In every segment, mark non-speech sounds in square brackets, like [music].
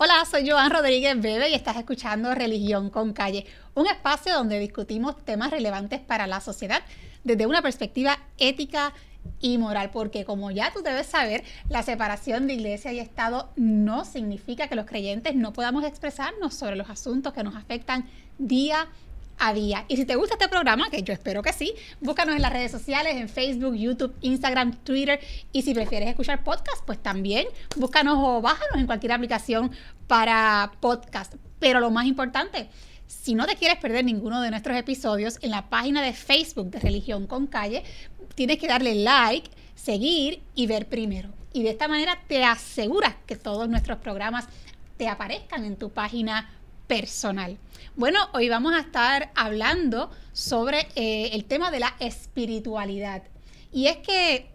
Hola, soy Joan Rodríguez Bebe y estás escuchando Religión con Calle, un espacio donde discutimos temas relevantes para la sociedad desde una perspectiva ética y moral, porque como ya tú debes saber, la separación de iglesia y Estado no significa que los creyentes no podamos expresarnos sobre los asuntos que nos afectan día a a día. Y si te gusta este programa, que yo espero que sí, búscanos en las redes sociales, en Facebook, YouTube, Instagram, Twitter. Y si prefieres escuchar podcast, pues también búscanos o bájanos en cualquier aplicación para podcast. Pero lo más importante, si no te quieres perder ninguno de nuestros episodios, en la página de Facebook de Religión con Calle, tienes que darle like, seguir y ver primero. Y de esta manera te aseguras que todos nuestros programas te aparezcan en tu página personal. Bueno, hoy vamos a estar hablando sobre eh, el tema de la espiritualidad. Y es que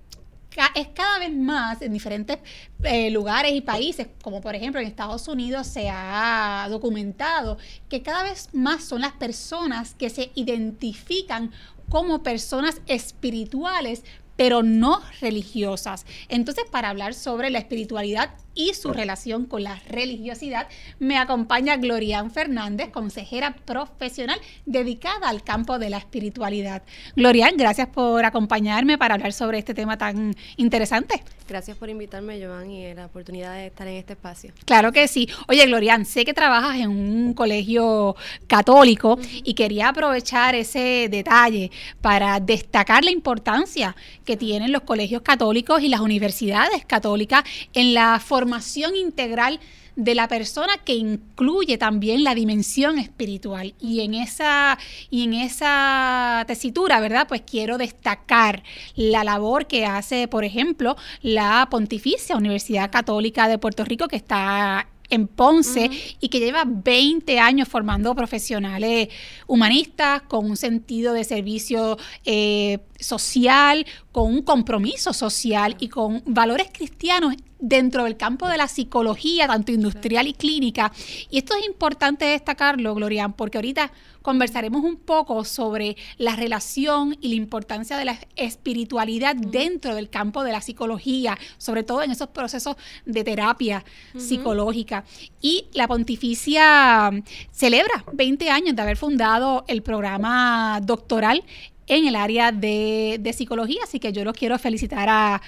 es cada vez más en diferentes eh, lugares y países, como por ejemplo en Estados Unidos se ha documentado que cada vez más son las personas que se identifican como personas espirituales, pero no religiosas. Entonces, para hablar sobre la espiritualidad y su relación con la religiosidad, me acompaña Glorian Fernández, consejera profesional dedicada al campo de la espiritualidad. Glorian, gracias por acompañarme para hablar sobre este tema tan interesante. Gracias por invitarme, Joan, y la oportunidad de estar en este espacio. Claro que sí. Oye, Glorian, sé que trabajas en un colegio católico y quería aprovechar ese detalle para destacar la importancia que tienen los colegios católicos y las universidades católicas en la formación integral de la persona que incluye también la dimensión espiritual. Y en esa, y en esa tesitura, ¿verdad? Pues quiero destacar la labor que hace, por ejemplo, la Pontificia Universidad Católica de Puerto Rico, que está en Ponce y que lleva 20 años formando profesionales humanistas con un sentido de servicio eh, social, con un compromiso social y con valores cristianos dentro del campo de la psicología, tanto industrial y clínica. Y esto es importante destacarlo, Glorian, porque ahorita conversaremos un poco sobre la relación y la importancia de la espiritualidad dentro del campo de la psicología, sobre todo en esos procesos de terapia psicológica. Y la pontificia celebra 20 años de haber fundado el programa doctoral en el área de, psicología, así que yo los quiero felicitar a,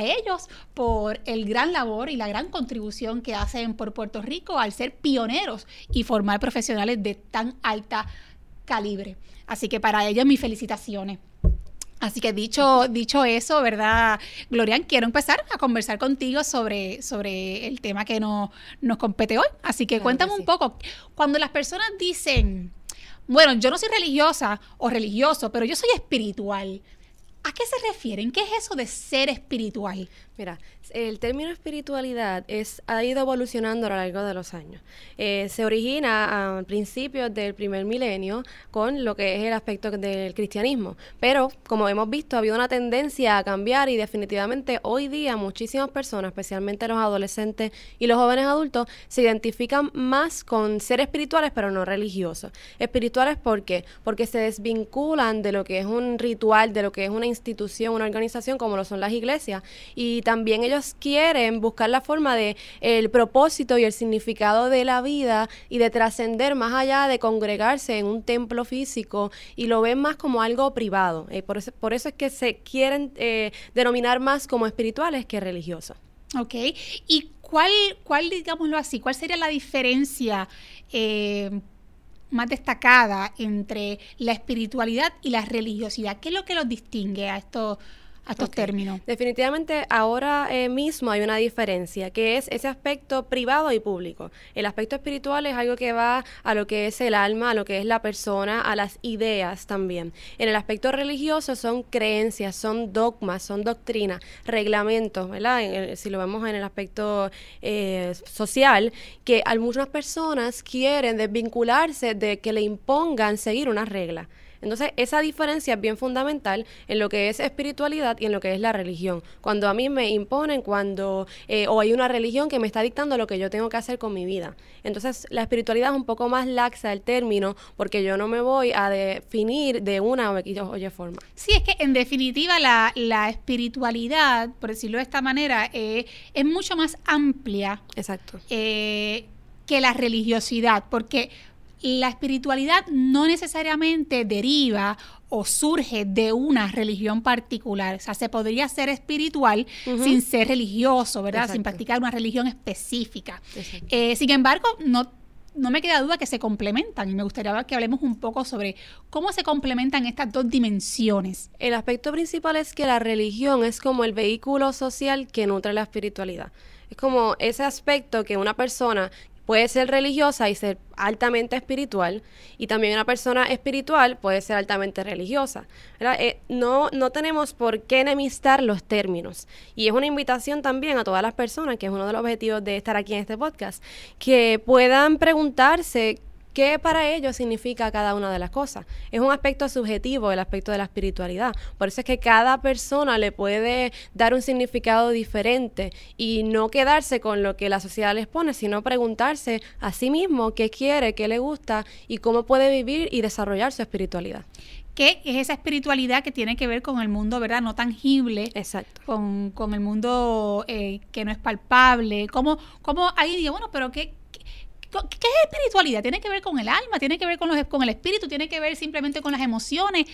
ellos por el gran labor y la gran contribución que hacen por Puerto Rico al ser pioneros y formar profesionales de tan alta calibre. Así que para ellos mis felicitaciones. Así que dicho, dicho eso, ¿verdad? Glorian, quiero empezar a conversar contigo sobre, sobre el tema que nos, nos compete hoy. Así que cuéntame un poco, cuando las personas dicen, bueno, yo no soy religiosa o religioso, pero yo soy espiritual. ¿A qué se refieren? ¿Qué es eso de ser espiritual? Mira, el término espiritualidad es, ha ido evolucionando a lo largo de los años. Eh, se origina a principios del primer milenio con lo que es el aspecto del cristianismo, pero como hemos visto, ha habido una tendencia a cambiar y definitivamente hoy día muchísimas personas, especialmente los adolescentes y los jóvenes adultos, se identifican más con ser espirituales pero no religiosos. Espirituales ¿por qué? Porque se desvinculan de lo que es un ritual, de lo que es una institución, una organización como lo son las iglesias y también ellos quieren buscar la forma de el propósito y el significado de la vida y de trascender más allá de congregarse en un templo físico y lo ven más como algo privado. Eh, por, eso, por eso es que se quieren eh, denominar más como espirituales que religiosos. Ok, ¿y cuál, cuál, digámoslo así, cuál sería la diferencia eh, más destacada entre la espiritualidad y la religiosidad? ¿Qué es lo que los distingue a estos a estos términos. Definitivamente ahora eh, mismo hay una diferencia, que es ese aspecto privado y público. El aspecto espiritual es algo que va a lo que es el alma, a lo que es la persona, a las ideas también. En el aspecto religioso son creencias, son dogmas, son doctrinas, reglamentos, ¿verdad? si lo vemos en el aspecto eh, social, que algunas personas quieren desvincularse de que le impongan seguir una regla. Entonces, esa diferencia es bien fundamental en lo que es espiritualidad y en lo que es la religión. Cuando a mí me imponen, cuando eh, o hay una religión que me está dictando lo que yo tengo que hacer con mi vida. Entonces, la espiritualidad es un poco más laxa el término porque yo no me voy a definir de una o oye forma. Sí, es que en definitiva la, espiritualidad, por decirlo de esta manera, eh, es mucho más amplia. Exacto. Eh, que la religiosidad, porque la espiritualidad no necesariamente deriva o surge de una religión particular. O sea, se podría ser espiritual sin ser religioso, ¿verdad? Sin practicar una religión específica. Eh, sin embargo, no, no me queda duda que se complementan y me gustaría que hablemos un poco sobre cómo se complementan estas dos dimensiones. El aspecto principal es que la religión es como el vehículo social que nutre la espiritualidad. Es como ese aspecto que una persona puede ser religiosa y ser altamente espiritual, y también una persona espiritual puede ser altamente religiosa. Eh, no, no tenemos por qué enemistar los términos. Y es una invitación también a todas las personas, que es uno de los objetivos de estar aquí en este podcast, que puedan preguntarse qué para ellos significa cada una de las cosas. Es un aspecto subjetivo, el aspecto de la espiritualidad. Por eso es que cada persona le puede dar un significado diferente y no quedarse con lo que la sociedad les pone, sino preguntarse a sí mismo qué quiere, qué le gusta y cómo puede vivir y desarrollar su espiritualidad. ¿Qué es esa espiritualidad que tiene que ver con el mundo, ¿verdad? No tangible. Exacto. Con, el mundo eh, que no es palpable. ¿Cómo, cómo alguien dice, bueno, pero qué, ¿Qué es espiritualidad? Tiene que ver con el alma, tiene que ver con, los, con el espíritu, tiene que ver simplemente con las emociones.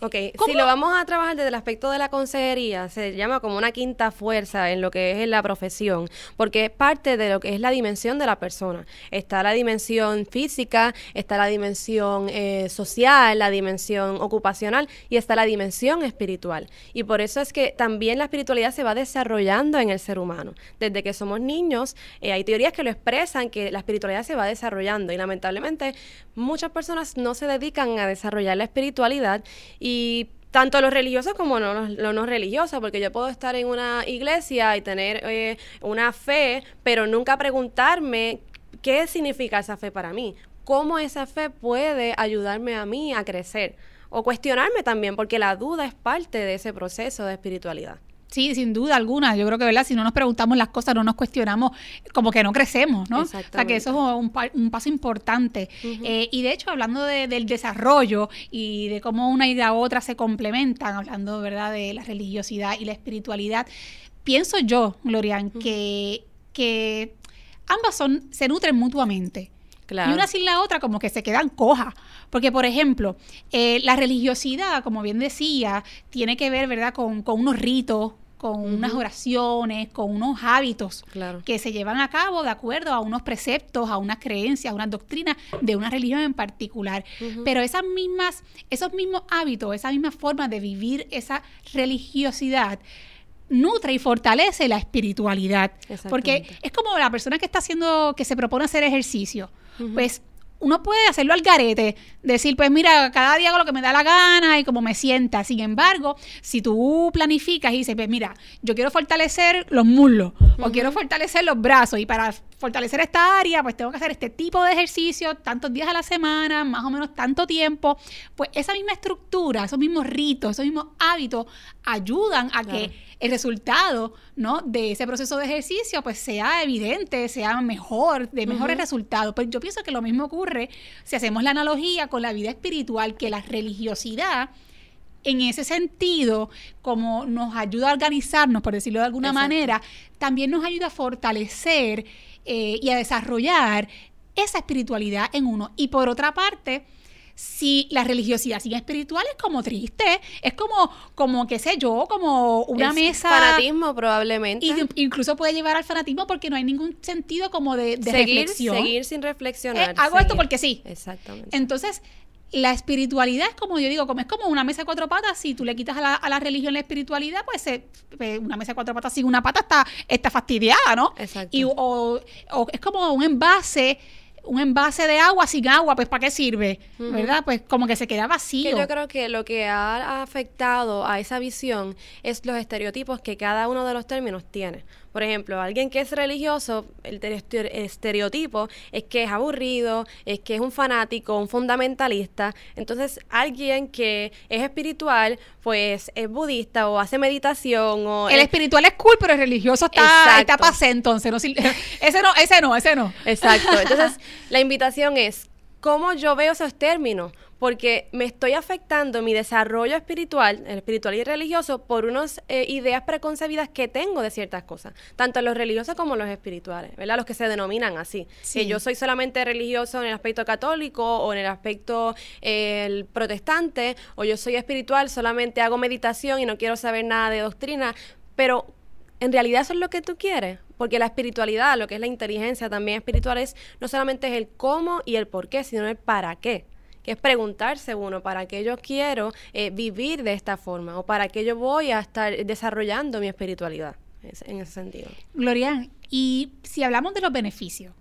Ok, si lo vamos a trabajar desde el aspecto de la consejería, se llama como una quinta fuerza en lo que es la profesión, porque es parte de lo que es la dimensión de la persona. Está la dimensión física, está la dimensión eh, social, la dimensión ocupacional y está la dimensión espiritual. Y por eso es que también la espiritualidad se va desarrollando en el ser humano. Desde que somos niños, eh, hay teorías que lo expresan, que la espiritualidad se va desarrollando y lamentablemente muchas personas no se dedican a desarrollar la espiritualidad y tanto los religiosos como los no, religiosos, porque yo puedo estar en una iglesia y tener eh, una fe, pero nunca preguntarme qué significa esa fe para mí, cómo esa fe puede ayudarme a mí a crecer o cuestionarme también, porque la duda es parte de ese proceso de espiritualidad. Sí, sin duda alguna. Yo creo que, ¿verdad? Si no nos preguntamos las cosas, no nos cuestionamos, como que no crecemos, ¿no? O sea, que eso es un, paso importante. Eh, y de hecho, hablando del desarrollo y de cómo una y la otra se complementan, hablando, ¿verdad?, de la religiosidad y la espiritualidad, pienso yo, Glorian, que, que ambas son, se nutren mutuamente. Y una sin la otra como que se quedan cojas. Porque, por ejemplo, eh, la religiosidad, como bien decía, tiene que ver, ¿verdad?, con, unos ritos, con unas oraciones, con unos hábitos que se llevan a cabo de acuerdo a unos preceptos, a unas creencias, a unas doctrinas de una religión en particular. Pero esas mismas, esos mismos hábitos, esa misma forma de vivir esa religiosidad, nutre y fortalece la espiritualidad. Porque es como la persona que está haciendo, que se propone hacer ejercicio. Pues uno puede hacerlo al garete, decir, pues mira, cada día hago lo que me da la gana y como me sienta. Sin embargo, si tú planificas y dices, pues mira, yo quiero fortalecer los muslos o quiero fortalecer los brazos y para fortalecer esta área, pues tengo que hacer este tipo de ejercicio tantos días a la semana, más o menos tanto tiempo, pues esa misma estructura, esos mismos ritos, esos mismos hábitos ayudan a que el resultado, ¿no? de ese proceso de ejercicio pues sea evidente, sea mejor, de mejores resultados. Pues yo pienso que lo mismo ocurre si hacemos la analogía con la vida espiritual, que la religiosidad en ese sentido, como nos ayuda a organizarnos, por decirlo de alguna manera, también nos ayuda a fortalecer eh, y a desarrollar esa espiritualidad en uno. Y por otra parte, si la religiosidad sin espiritual es como triste, es como, como qué sé yo, como una mesa. Fanatismo probablemente. Y incluso puede llevar al fanatismo porque no hay ningún sentido como de, reflexión. Seguir sin reflexionar. Eh, hago esto porque sí. Exactamente. Entonces, la espiritualidad es como yo digo, como es como una mesa de cuatro patas, si tú le quitas a la, a la religión la espiritualidad, pues eh, una mesa de cuatro patas sin una pata está, está fastidiada, ¿no? Exacto. Y, o, es como un envase un envase de agua sin agua, pues ¿para qué sirve? ¿Verdad? Pues como que se queda vacío. yo creo que lo que ha afectado a esa visión es los estereotipos que cada uno de los términos tiene. Por ejemplo, alguien que es religioso, el estereotipo es que es aburrido, es que es un fanático, un fundamentalista. Entonces, alguien que es espiritual, pues es budista o hace meditación o... El espiritual es cool, pero el religioso está, está pasé, entonces. No, [laughs] ese no, ese no, ese no. Exacto. [laughs] Entonces, la invitación es, ¿cómo yo veo esos términos? Porque me estoy afectando mi desarrollo espiritual, el espiritual y religioso, por unas eh, ideas preconcebidas que tengo de ciertas cosas, tanto los religiosos como los espirituales, ¿verdad? Los que se denominan así. Que yo soy solamente religioso en el aspecto católico o en el aspecto el protestante, o yo soy espiritual, solamente hago meditación y no quiero saber nada de doctrina, pero en realidad eso es lo que tú quieres, porque la espiritualidad, lo que es la inteligencia también espiritual, es no solamente es el cómo y el por qué, sino el para qué que es preguntarse uno, ¿para qué yo quiero eh, vivir de esta forma? ¿O para qué yo voy a estar desarrollando mi espiritualidad? en ese sentido. Glorian, y si hablamos de los beneficios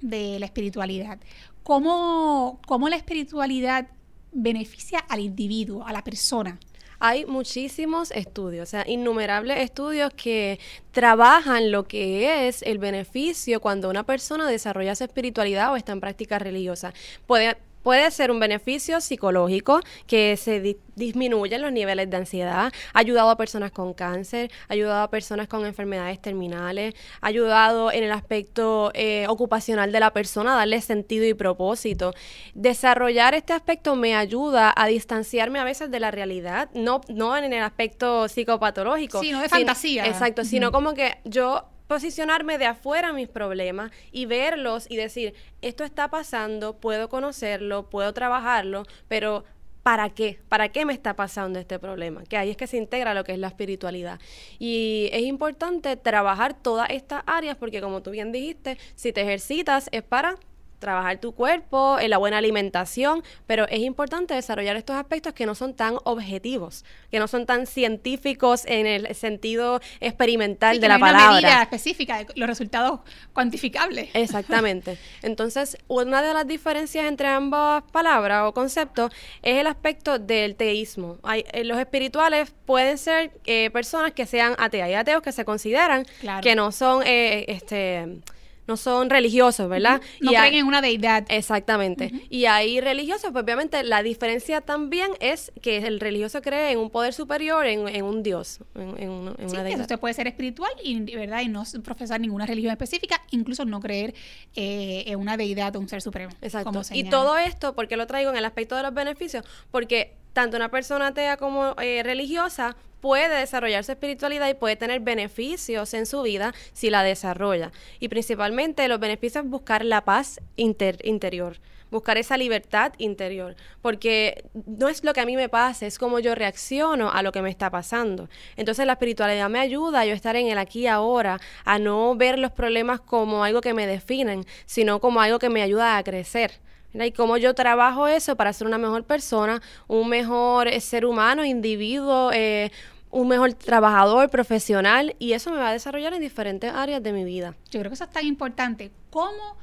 de la espiritualidad, ¿cómo, cómo la espiritualidad beneficia al individuo, a la persona? Hay muchísimos estudios, o sea, innumerables estudios que trabajan lo que es el beneficio cuando una persona desarrolla su espiritualidad o está en práctica religiosa. Puede Puede ser un beneficio psicológico que se disminuyen los niveles de ansiedad, ha ayudado a personas con cáncer, ha ayudado a personas con enfermedades terminales, ha ayudado en el aspecto eh, ocupacional de la persona darle sentido y propósito. Desarrollar este aspecto me ayuda a distanciarme a veces de la realidad, no, no en el aspecto psicopatológico. Sino de fantasía. Exacto, sino como que yo posicionarme de afuera mis problemas y verlos y decir, esto está pasando, puedo conocerlo, puedo trabajarlo, pero ¿para qué? ¿Para qué me está pasando este problema? Que ahí es que se integra lo que es la espiritualidad. Y es importante trabajar todas estas áreas porque como tú bien dijiste, si te ejercitas es para trabajar tu cuerpo, en la buena alimentación, pero es importante desarrollar estos aspectos que no son tan objetivos, que no son tan científicos en el sentido experimental de la palabra. Una medida específica, los resultados cuantificables. [laughs] Exactamente. Entonces, una de las diferencias entre ambas palabras o conceptos es el aspecto del teísmo. Hay, eh, los espirituales pueden ser eh, personas que sean ateas. Hay ateos que se consideran que no son eh, este no son religiosos, ¿verdad? No creen en una deidad. Exactamente. Y hay religiosos, pues obviamente la diferencia también es que el religioso cree en un poder superior, en, un Dios, en, una deidad. usted puede ser espiritual y, ¿verdad? y no profesar ninguna religión específica, incluso no creer eh, en una deidad o un ser supremo. Exacto. y todo esto, ¿por qué lo traigo en el aspecto de los beneficios? Porque tanto una persona atea como eh, religiosa puede desarrollar su espiritualidad y puede tener beneficios en su vida si la desarrolla. Y principalmente los beneficios es buscar la paz interior, buscar esa libertad interior, porque no es lo que a mí me pasa, es como yo reacciono a lo que me está pasando. Entonces la espiritualidad me ayuda a yo estar en el aquí y ahora, a no ver los problemas como algo que me definen, sino como algo que me ayuda a crecer. Y cómo yo trabajo eso para ser una mejor persona, un mejor eh, ser humano, individuo, eh, un mejor trabajador, profesional, y eso me va a desarrollar en diferentes áreas de mi vida. Yo creo que eso es tan importante. ¿Cómo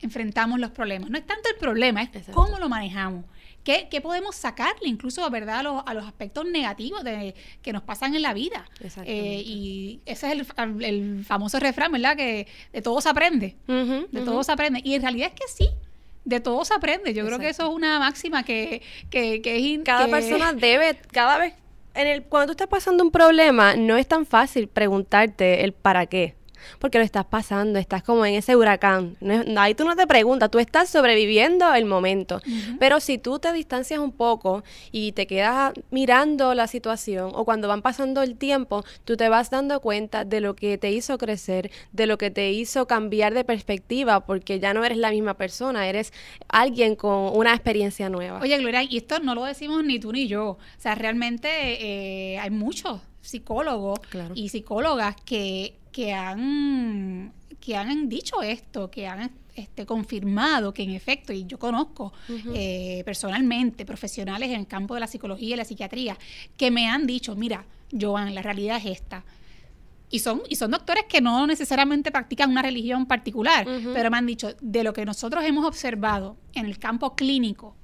enfrentamos los problemas? No es tanto el problema, es cómo lo manejamos. ¿Qué, podemos sacarle incluso ¿verdad? A, los, a los aspectos negativos de, que nos pasan en la vida? Eh, y ese es el, famoso refrán, ¿verdad? Que de todo se aprende. de todo se aprende. Y en realidad es que sí de todo se aprende. Yo creo que eso es una máxima que, que, que es... Cada persona [laughs] debe, cada vez, en el, cuando tú estás pasando un problema, no es tan fácil preguntarte el para qué porque lo estás pasando, estás como en ese huracán. ahí tú no te preguntas, tú estás sobreviviendo el momento. Pero si tú te distancias un poco y te quedas mirando la situación o cuando van pasando el tiempo, tú te vas dando cuenta de lo que te hizo crecer, de lo que te hizo cambiar de perspectiva, porque ya no eres la misma persona, eres alguien con una experiencia nueva. Oye, Gloria, y esto no lo decimos ni tú ni yo. O sea, realmente eh, hay muchos psicólogos y psicólogas que que han, que han dicho esto, que han este, confirmado que en efecto, y yo conozco eh, personalmente profesionales en el campo de la psicología y la psiquiatría, que me han dicho, mira, Joan, la realidad es esta. Y son, y son doctores que no necesariamente practican una religión particular, pero me han dicho, de lo que nosotros hemos observado en el campo clínico,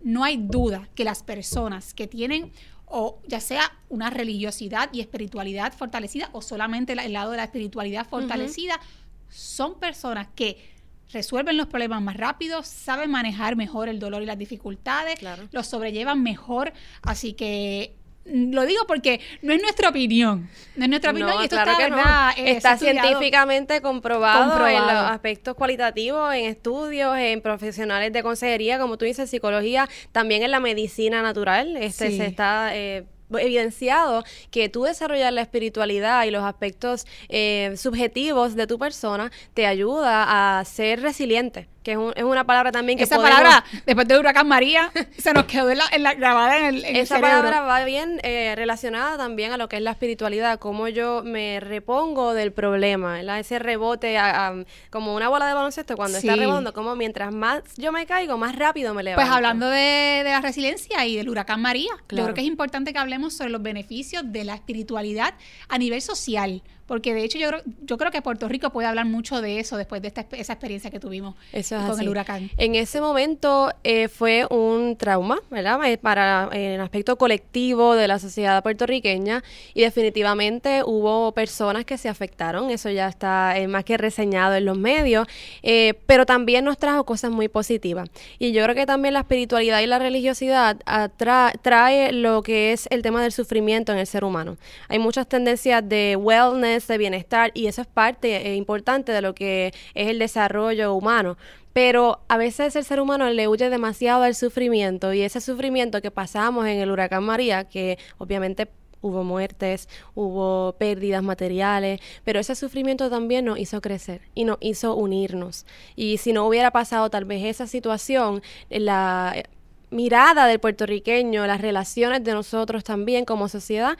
no hay duda que las personas que tienen o ya sea una religiosidad y espiritualidad fortalecida o solamente el lado de la espiritualidad fortalecida, son personas que resuelven los problemas más rápido, saben manejar mejor el dolor y las dificultades, los sobrellevan mejor, así que lo digo porque no es nuestra opinión. No es nuestra opinión y esto claro está, que. Eh, está científicamente comprobado, en los aspectos cualitativos, en estudios, en profesionales de consejería, como tú dices, psicología, también en la medicina natural. Este Sí. se está eh, evidenciado que tú desarrollar la espiritualidad y los aspectos eh, subjetivos de tu persona te ayuda a ser resiliente, que es, un- es una palabra también que Esa podemos- palabra, después del huracán María, [laughs] se nos quedó en la, en la- grabada en el, en el Esa cerebro. palabra va bien eh, relacionada también a lo que es la espiritualidad, cómo yo me repongo del problema, ¿verdad? ese rebote a- a- como una bola de baloncesto cuando está Sí. rebotando, como mientras más yo me caigo, más rápido me levanto. Pues hablando de, de la resiliencia y del huracán María, yo Claro. creo que es importante que hablemos sobre los beneficios de la espiritualidad a nivel social, porque de hecho yo creo, yo creo que Puerto Rico puede hablar mucho de eso después de esta, esa experiencia que tuvimos Eso es con así. el huracán. En ese momento eh, fue un trauma, ¿verdad? Eh, Para eh, el aspecto colectivo de la sociedad puertorriqueña y definitivamente hubo personas que se afectaron, eso ya está eh, más que reseñado en los medios, eh, pero también nos trajo cosas muy positivas. Y yo creo que también la espiritualidad y la religiosidad atra- trae lo que es el tema del sufrimiento en el ser humano. Hay muchas tendencias de wellness, de bienestar, y eso es parte eh, importante de lo que es el desarrollo humano. Pero a veces el ser humano le huye demasiado al sufrimiento y ese sufrimiento que pasamos en el huracán María, que obviamente hubo muertes, hubo pérdidas materiales, pero ese sufrimiento también nos hizo crecer y nos hizo unirnos. Y si no hubiera pasado tal vez esa situación, la eh, mirada del puertorriqueño, las relaciones de nosotros también como sociedad,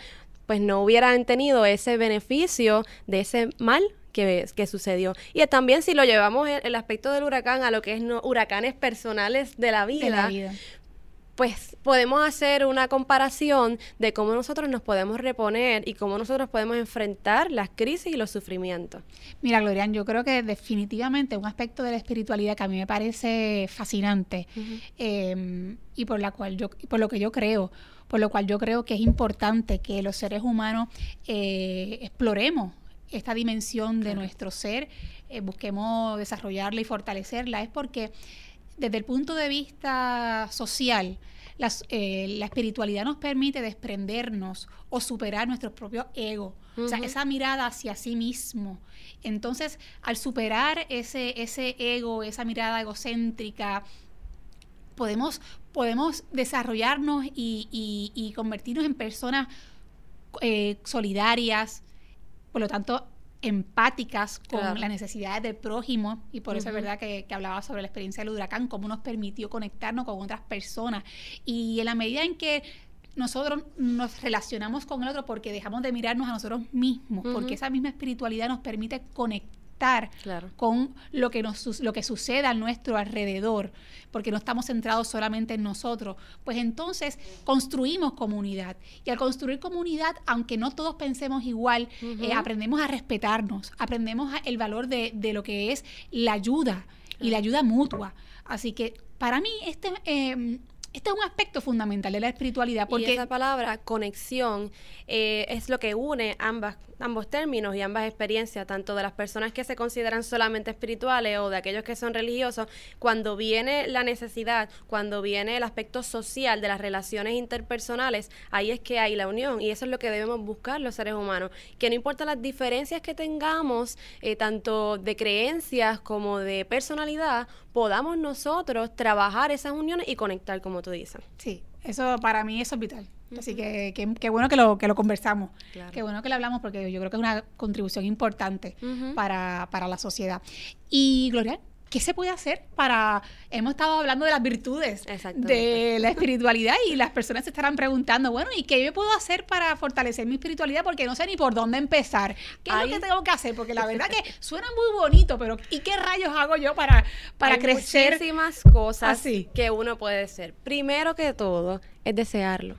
pues no hubieran tenido ese beneficio de ese mal que, que sucedió. Y también si lo llevamos el, el aspecto del huracán a lo que es no, huracanes personales de la vida, de la vida. Pues podemos hacer una comparación de cómo nosotros nos podemos reponer y cómo nosotros podemos enfrentar las crisis y los sufrimientos. Mira, Glorian, yo creo que definitivamente un aspecto de la espiritualidad que a mí me parece fascinante eh, y por la cual yo, por lo que yo creo, por lo cual yo creo que es importante que los seres humanos eh, exploremos esta dimensión de nuestro ser, eh, busquemos desarrollarla y fortalecerla, es porque desde el punto de vista social, las- eh, la espiritualidad nos permite desprendernos o superar nuestros propios egos. O sea, esa mirada hacia sí mismo. Entonces, al superar ese, ese ego, esa mirada egocéntrica, podemos, podemos desarrollarnos y, y- y convertirnos en personas eh, solidarias, por lo tanto, empáticas con Claro. las necesidades del prójimo. Y por eso es verdad que, que hablaba sobre la experiencia del huracán, cómo nos permitió conectarnos con otras personas. Y en la medida en que nosotros nos relacionamos con el otro porque dejamos de mirarnos a nosotros mismos, porque esa misma espiritualidad nos permite conectar Claro. con lo que nos lo que sucede a nuestro alrededor, porque no estamos centrados solamente en nosotros, pues entonces construimos comunidad y al construir comunidad, aunque no todos pensemos igual, eh, aprendemos a respetarnos, aprendemos a- el valor de, de lo que es la ayuda y la ayuda mutua. Así que para mí este eh, este es un aspecto fundamental de la espiritualidad, y porque esa palabra, conexión, eh, es lo que une ambas, ambos términos y ambas experiencias, tanto de las personas que se consideran solamente espirituales o de aquellos que son religiosos, cuando viene la necesidad, cuando viene el aspecto social de las relaciones interpersonales, ahí es que hay la unión y eso es lo que debemos buscar los seres humanos, que no importa las diferencias que tengamos, eh, tanto de creencias como de personalidad, podamos nosotros trabajar esas uniones y conectar, como tú dices. Sí, eso para mí eso es vital. Así que qué bueno que lo, que lo conversamos. Claro. Qué bueno que lo hablamos porque yo creo que es una contribución importante para, para la sociedad. Y Gloria, ¿qué se puede hacer para... Hemos estado hablando de las virtudes de la espiritualidad y las personas se estarán preguntando, bueno, ¿y qué yo puedo hacer para fortalecer mi espiritualidad? Porque no sé ni por dónde empezar. ¿Qué es Ay. lo que tengo que hacer? Porque la verdad que [laughs] suena muy bonito, pero ¿y qué rayos hago yo para, para Hay crecer? muchísimas cosas así. que uno puede hacer. Primero que todo es desearlo.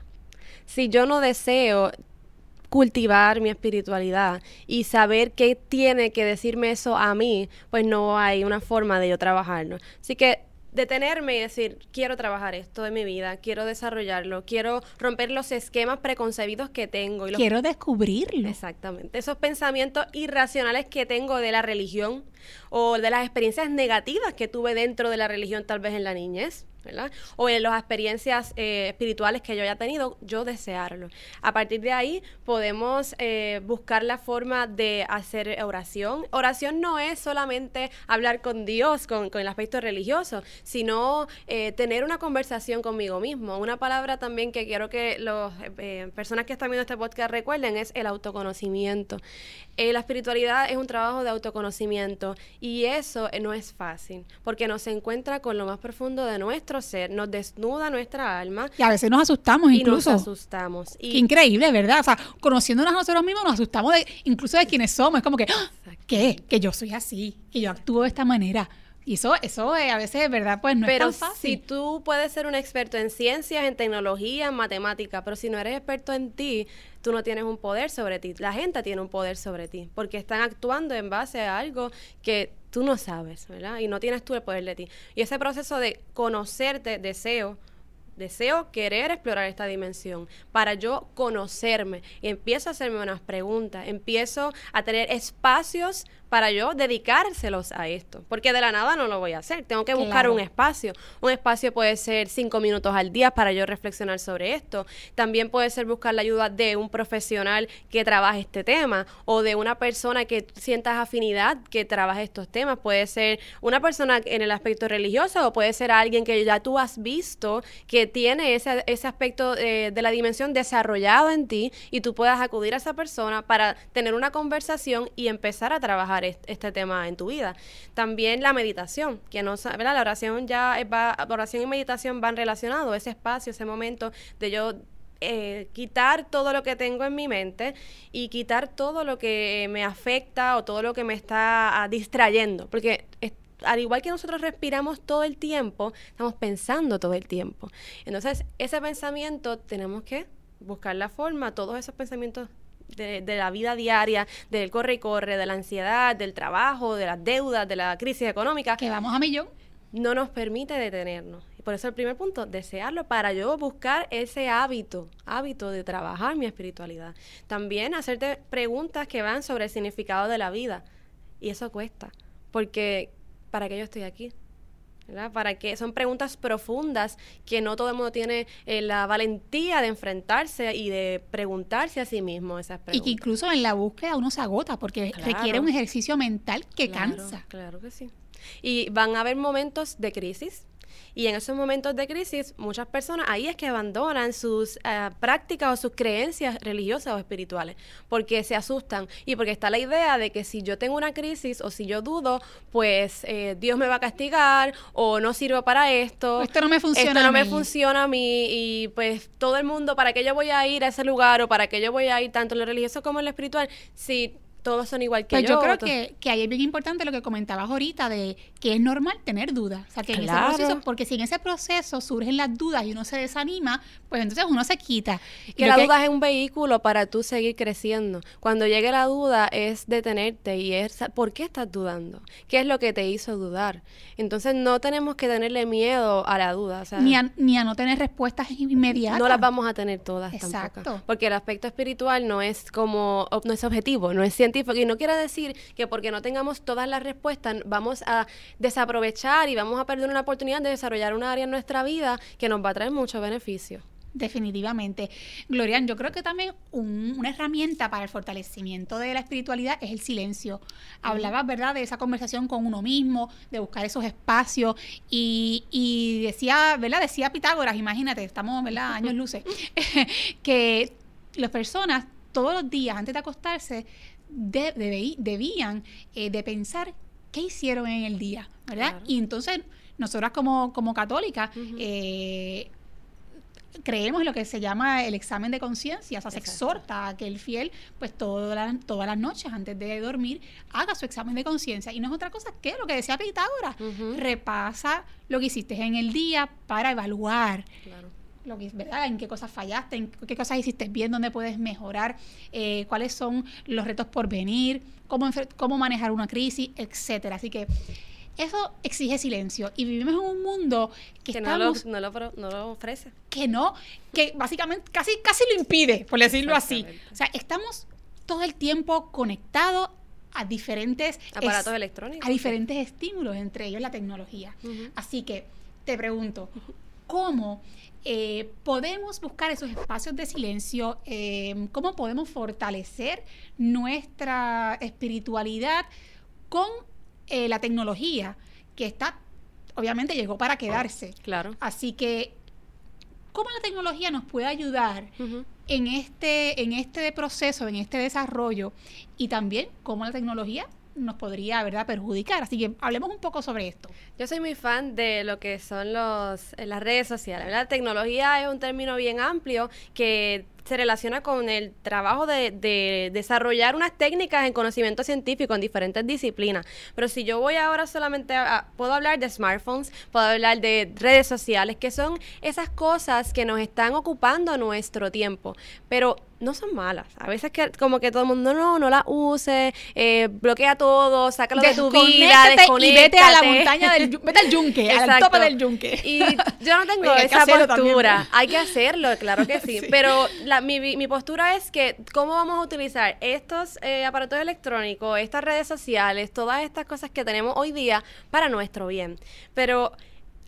Si yo no deseo cultivar mi espiritualidad y saber qué tiene que decirme eso a mí, pues no hay una forma de yo trabajarlo. Así que detenerme y decir, quiero trabajar esto de mi vida, quiero desarrollarlo, quiero romper los esquemas preconcebidos que tengo y los Quiero descubrirlo. Exactamente. Esos pensamientos irracionales que tengo de la religión o de las experiencias negativas que tuve dentro de la religión tal vez en la niñez. O en las experiencias eh, espirituales que yo haya tenido, yo desearlo. A partir de ahí podemos eh, buscar la forma de hacer oración. Oración no es solamente hablar con Dios, con, el aspecto religioso, sino eh, tener una conversación conmigo mismo. Una palabra también que quiero que las personas que están viendo este podcast recuerden es el autoconocimiento. la espiritualidad es un trabajo de autoconocimiento y eso no es fácil porque nos encuentra con lo más profundo de nuestro ser, nos desnuda nuestra alma. Y a veces nos asustamos incluso. nos asustamos. Y Qué increíble, ¿verdad? O sea, conociéndonos a nosotros mismos nos asustamos de, incluso de quienes somos. Es como que, ¡Ah! ¿qué? Que yo soy así, que yo actúo de esta manera. Y eso, eso a veces, ¿verdad? Pues no pero es tan fácil. si tú puedes ser un experto en ciencias, en tecnología, en matemática, pero si no eres experto en ti, tú no tienes un poder sobre ti. La gente tiene un poder sobre ti, porque están actuando en base a algo que tú no sabes, ¿verdad? Y no tienes tú el poder de ti. Y ese proceso de conocerte, deseo, deseo querer explorar esta dimensión para yo conocerme. Y empiezo a hacerme unas preguntas, empiezo a tener espacios para yo dedicárselos a esto, porque de la nada no lo voy a hacer, tengo que buscar un espacio. Un espacio puede ser cinco minutos al día para yo reflexionar sobre esto, también puede ser buscar la ayuda de un profesional que trabaje este tema o de una persona que sientas afinidad que trabaje estos temas, puede ser una persona en el aspecto religioso o puede ser alguien que ya tú has visto que tiene ese, ese aspecto eh, de la dimensión desarrollado en ti y tú puedas acudir a esa persona para tener una conversación y empezar a trabajar este tema en tu vida. También la meditación, que no, ¿verdad? La oración ya va, oración y meditación van relacionados, ese espacio, ese momento de yo eh, quitar todo lo que tengo en mi mente y quitar todo lo que me afecta o todo lo que me está ah, distrayendo, porque al igual que nosotros respiramos todo el tiempo, estamos pensando todo el tiempo. Entonces, ese pensamiento tenemos que buscar la forma, todos esos pensamientos de, la vida diaria, del corre y corre, de la ansiedad, del trabajo, de las deudas, de la crisis económica. Que vamos a millón. No nos permite detenernos. Y por eso el primer punto, desearlo para yo buscar ese hábito, hábito de trabajar mi espiritualidad. También hacerte preguntas que van sobre el significado de la vida. Y eso cuesta, porque ¿para qué yo estoy aquí? Para que son preguntas profundas que no todo el mundo tiene eh, la valentía de enfrentarse y de preguntarse a sí mismo esas preguntas. Y que incluso en la búsqueda uno se agota porque requiere un ejercicio mental que cansa. Claro que sí. Y van a haber momentos de crisis, y en esos momentos de crisis, muchas personas ahí es que abandonan sus eh, prácticas o sus creencias religiosas o espirituales, porque se asustan y porque está la idea de que si yo tengo una crisis o si yo dudo, pues eh, Dios me va a castigar o no sirvo para esto. Esto no me funciona. Esto no me funciona a mí y pues todo el mundo, ¿para qué yo voy a ir a ese lugar o para qué yo voy a ir tanto en lo religioso como en lo espiritual? Si todos son igual que pues yo. creo que, que, ahí es bien importante lo que comentabas ahorita de que es normal tener dudas. O sea, que en ese proceso, porque si en ese proceso surgen las dudas y uno se desanima, pues entonces uno se quita. Que la duda es un vehículo para tú seguir creciendo. Cuando llegue la duda es detenerte y es ¿por qué estás dudando? ¿Qué es lo que te hizo dudar? Entonces no tenemos que tenerle miedo a la duda. ni, a, ni a no tener respuestas inmediatas. No las vamos a tener todas Exacto. Porque el aspecto espiritual no es como, no es objetivo, no es y no quiere decir que porque no tengamos todas las respuestas vamos a desaprovechar y vamos a perder una oportunidad de desarrollar un área en nuestra vida que nos va a traer mucho beneficio. Definitivamente. Glorian, yo creo que también una herramienta para el fortalecimiento de la espiritualidad es el silencio. Hablabas, ¿verdad?, de esa conversación con uno mismo, de buscar esos espacios y, y decía, ¿verdad?, decía Pitágoras, imagínate, estamos, ¿verdad?, [laughs] años luces, [laughs] que las personas todos los días antes de acostarse debían eh, de pensar qué hicieron en el día, ¿verdad? Y entonces, nosotras como, como católicas, eh, creemos en lo que se llama el examen de conciencia, o sea, se exhorta a que el fiel, pues todas las noches antes de dormir, haga su examen de conciencia. Y no es otra cosa que lo que decía Pitágoras, repasa lo que hiciste en el día para evaluar. Claro lo que, ¿verdad? En qué cosas fallaste, en qué cosas hiciste bien, dónde puedes mejorar, eh, cuáles son los retos por venir, cómo, cómo manejar una crisis, etcétera. Así que eso exige silencio y vivimos en un mundo que, no, lo, ofrece. Que no, que básicamente casi, casi lo impide, por decirlo así. O sea, estamos todo el tiempo conectados a diferentes aparatos electrónicos. A diferentes estímulos, entre ellos la tecnología. Así que te pregunto, ¿cómo eh, podemos buscar esos espacios de silencio? Eh, ¿Cómo podemos fortalecer nuestra espiritualidad con eh, la tecnología que está, obviamente llegó para quedarse? Claro. Así que, ¿cómo la tecnología nos puede ayudar en, este, en este proceso, en este desarrollo? Y también cómo la tecnología nos podría, ¿verdad?, perjudicar. Así que hablemos un poco sobre esto. Yo soy muy fan de lo que son los, eh, las redes sociales. La tecnología es un término bien amplio que se relaciona con el trabajo de, de, desarrollar unas técnicas en conocimiento científico en diferentes disciplinas. Pero si yo voy ahora solamente a, puedo hablar de smartphones, puedo hablar de redes sociales, que son esas cosas que nos están ocupando nuestro tiempo. Pero no son malas. A veces que como que todo el mundo no, no la use, eh, bloquea todo, sácalo de tu vida, desconéctate. Y vete a la montaña del vete al yunque, al tope del yunque. Y yo no tengo esa postura. Hay que hacerlo, claro que sí. [laughs] Pero la, mi, postura es que cómo vamos a utilizar estos eh, aparatos electrónicos, estas redes sociales, todas estas cosas que tenemos hoy día para nuestro bien. Pero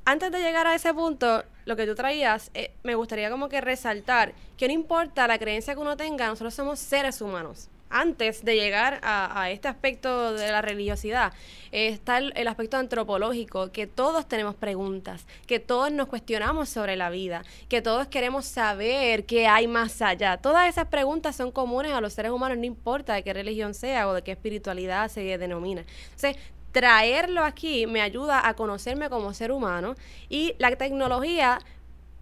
antes de llegar a ese punto, lo que tú traías, eh, me gustaría como que resaltar que no importa la creencia que uno tenga, nosotros somos seres humanos. Antes de llegar a, este aspecto de la religiosidad, está el, el, aspecto antropológico, que todos tenemos preguntas, que todos nos cuestionamos sobre la vida, que todos queremos saber qué hay más allá. Todas esas preguntas son comunes a los seres humanos, no importa de qué religión sea o de qué espiritualidad se denomina. Entonces, traerlo aquí me ayuda a conocerme como ser humano y la tecnología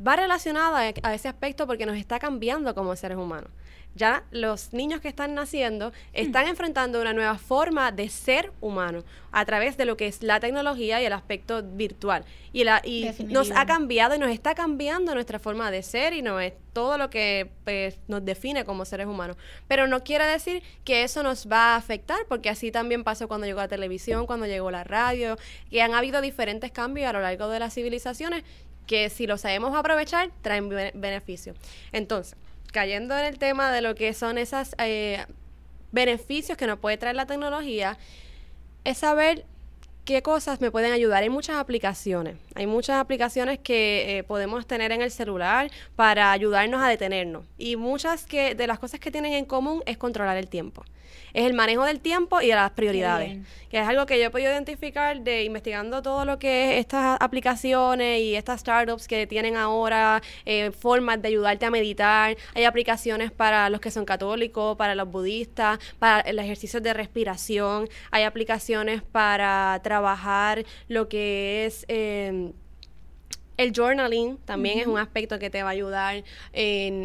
va relacionada a ese aspecto porque nos está cambiando como seres humanos ya los niños que están naciendo están enfrentando una nueva forma de ser humano a través de lo que es la tecnología y el aspecto virtual. Y, la, y nos ha cambiado y nos está cambiando nuestra forma de ser y no es todo lo que pues, nos define como seres humanos. Pero no quiere decir que eso nos va a afectar, porque así también pasó cuando llegó la televisión, cuando llegó la radio, que han habido diferentes cambios a lo largo de las civilizaciones que si lo sabemos aprovechar, traen beneficios. Entonces, cayendo en el tema de lo que son esos eh, beneficios que nos puede traer la tecnología, es saber qué cosas me pueden ayudar. Hay muchas aplicaciones. Hay muchas aplicaciones que eh, podemos tener en el celular para ayudarnos a detenernos. Y muchas que, de las cosas que tienen en común es controlar el tiempo es el manejo del tiempo y de las prioridades, que es algo que yo he podido identificar de investigando todo lo que es estas aplicaciones y estas startups que tienen ahora eh, formas de ayudarte a meditar. Hay aplicaciones para los que son católicos, para los budistas, para el ejercicio de respiración. Hay aplicaciones para trabajar lo que es... Eh, el journaling también es un aspecto que te va a ayudar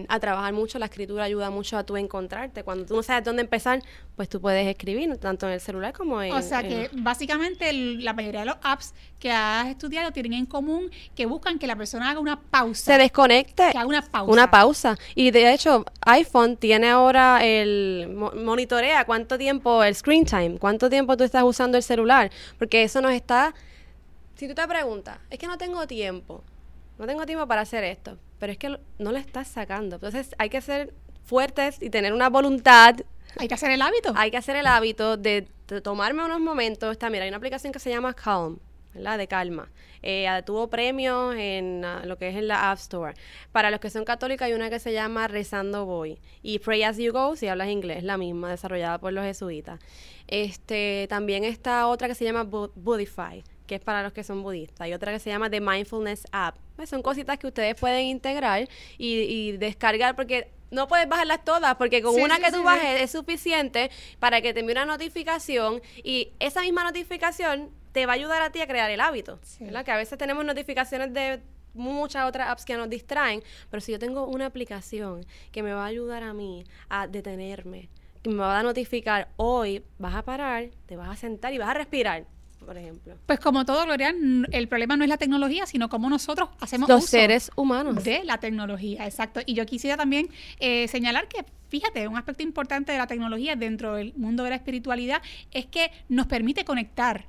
a trabajar mucho. La escritura ayuda mucho a tú encontrarte. Cuando tú no sabes dónde empezar, pues tú puedes escribir, tanto en el celular como en... O sea que básicamente la mayoría de los apps que has estudiado tienen en común que buscan que la persona haga una pausa. Se desconecte. Que haga una pausa. Una pausa. Y de hecho, iPhone tiene ahora el... monitorea cuánto tiempo, el screen time, cuánto tiempo tú estás usando el celular. Porque eso nos está si tú te preguntas, es que no tengo tiempo, no tengo tiempo para hacer esto, pero es que no lo estás sacando. Entonces hay que ser fuertes y tener una voluntad. Hay que hacer el hábito. Hay que hacer el hábito de, tomarme unos momentos. Está, mira, hay una aplicación que se llama Calm. ¿verdad? De calma. Eh, tuvo premios en lo que es en la App Store. Para los que son católicos hay una que se llama Rezando Voy. Y Pray As You Go, si hablas inglés, la misma, desarrollada por los jesuitas. Este, también está otra que se llama Budify que es para los que son budistas, y otra que se llama The Mindfulness App. Pues son cositas que ustedes pueden integrar y, descargar porque no puedes bajarlas todas porque con una que tú bajes es suficiente para que te envíe una notificación y esa misma notificación te va a ayudar a ti a crear el hábito. ¿verdad? Que a veces tenemos notificaciones de muchas otras apps que nos distraen, pero si yo tengo una aplicación que me va a ayudar a mí a detenerme, que me va a notificar hoy, vas a parar, te vas a sentar y vas a respirar por ejemplo. Pues como todo, Gloria, el problema no es la tecnología, sino cómo nosotros hacemos los seres humanos de la tecnología, exacto. Y yo quisiera también eh, señalar que fíjate, un aspecto importante de la tecnología dentro del mundo de la espiritualidad es que nos permite conectar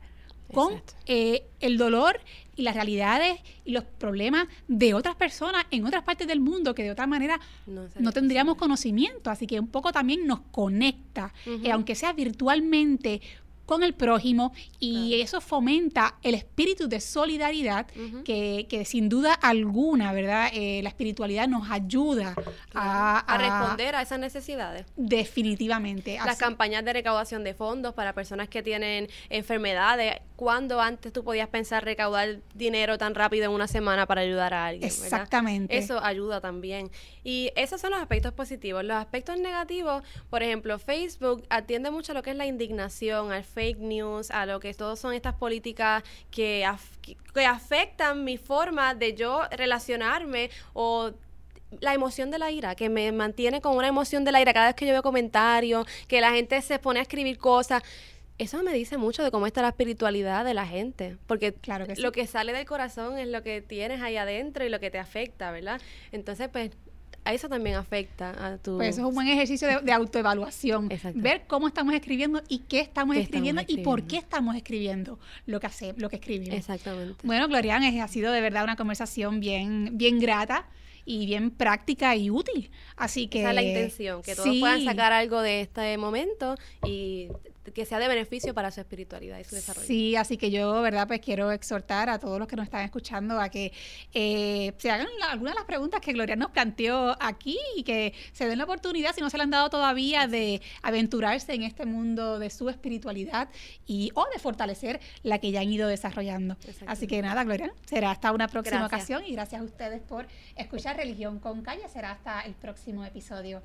con eh, el dolor y las realidades y los problemas de otras personas en otras partes del mundo que de otra manera no, tendríamos conocimiento. Así que un poco también nos conecta, eh, aunque sea virtualmente, con el prójimo y eso fomenta el espíritu de solidaridad que, que, sin duda alguna, ¿verdad? Eh, la espiritualidad nos ayuda a, a, responder a esas necesidades. Definitivamente. Las campañas de recaudación de fondos para personas que tienen enfermedades. cuando antes tú podías pensar recaudar dinero tan rápido en una semana para ayudar a alguien? Exactamente. Eso ayuda también. Y esos son los aspectos positivos. Los aspectos negativos, por ejemplo, Facebook atiende mucho a lo que es la indignación, al fake news, a lo que todos son estas políticas que, que afectan mi forma de yo relacionarme o la emoción de la ira, que me mantiene con una emoción de la ira cada vez que yo veo comentarios, que la gente se pone a escribir cosas. Eso me dice mucho de cómo está la espiritualidad de la gente, porque claro que lo que sale del corazón es lo que tienes ahí adentro y lo que te afecta, ¿verdad? Entonces, pues a eso también afecta a tu... Pues eso es un buen ejercicio de, autoevaluación. Ver cómo estamos escribiendo y qué estamos, escribiendo, y por qué estamos escribiendo lo que hace, lo que escribimos. Exactamente. Bueno, Glorian, ha sido de verdad una conversación bien, bien grata y bien práctica y útil. Así que... Esa es la intención, que todos puedan sacar algo de este momento y que sea de beneficio para su espiritualidad y su desarrollo. Sí, así que yo, ¿verdad? Pues quiero exhortar a todos los que nos están escuchando a que eh, se hagan algunas de las preguntas que Gloria nos planteó aquí y que se den la oportunidad, si no se le han dado todavía, de aventurarse en este mundo de su espiritualidad y o de fortalecer la que ya han ido desarrollando. Así que nada, Gloria, será hasta una próxima ocasión y gracias a ustedes por escuchar Religión con Calle. Será hasta el próximo episodio.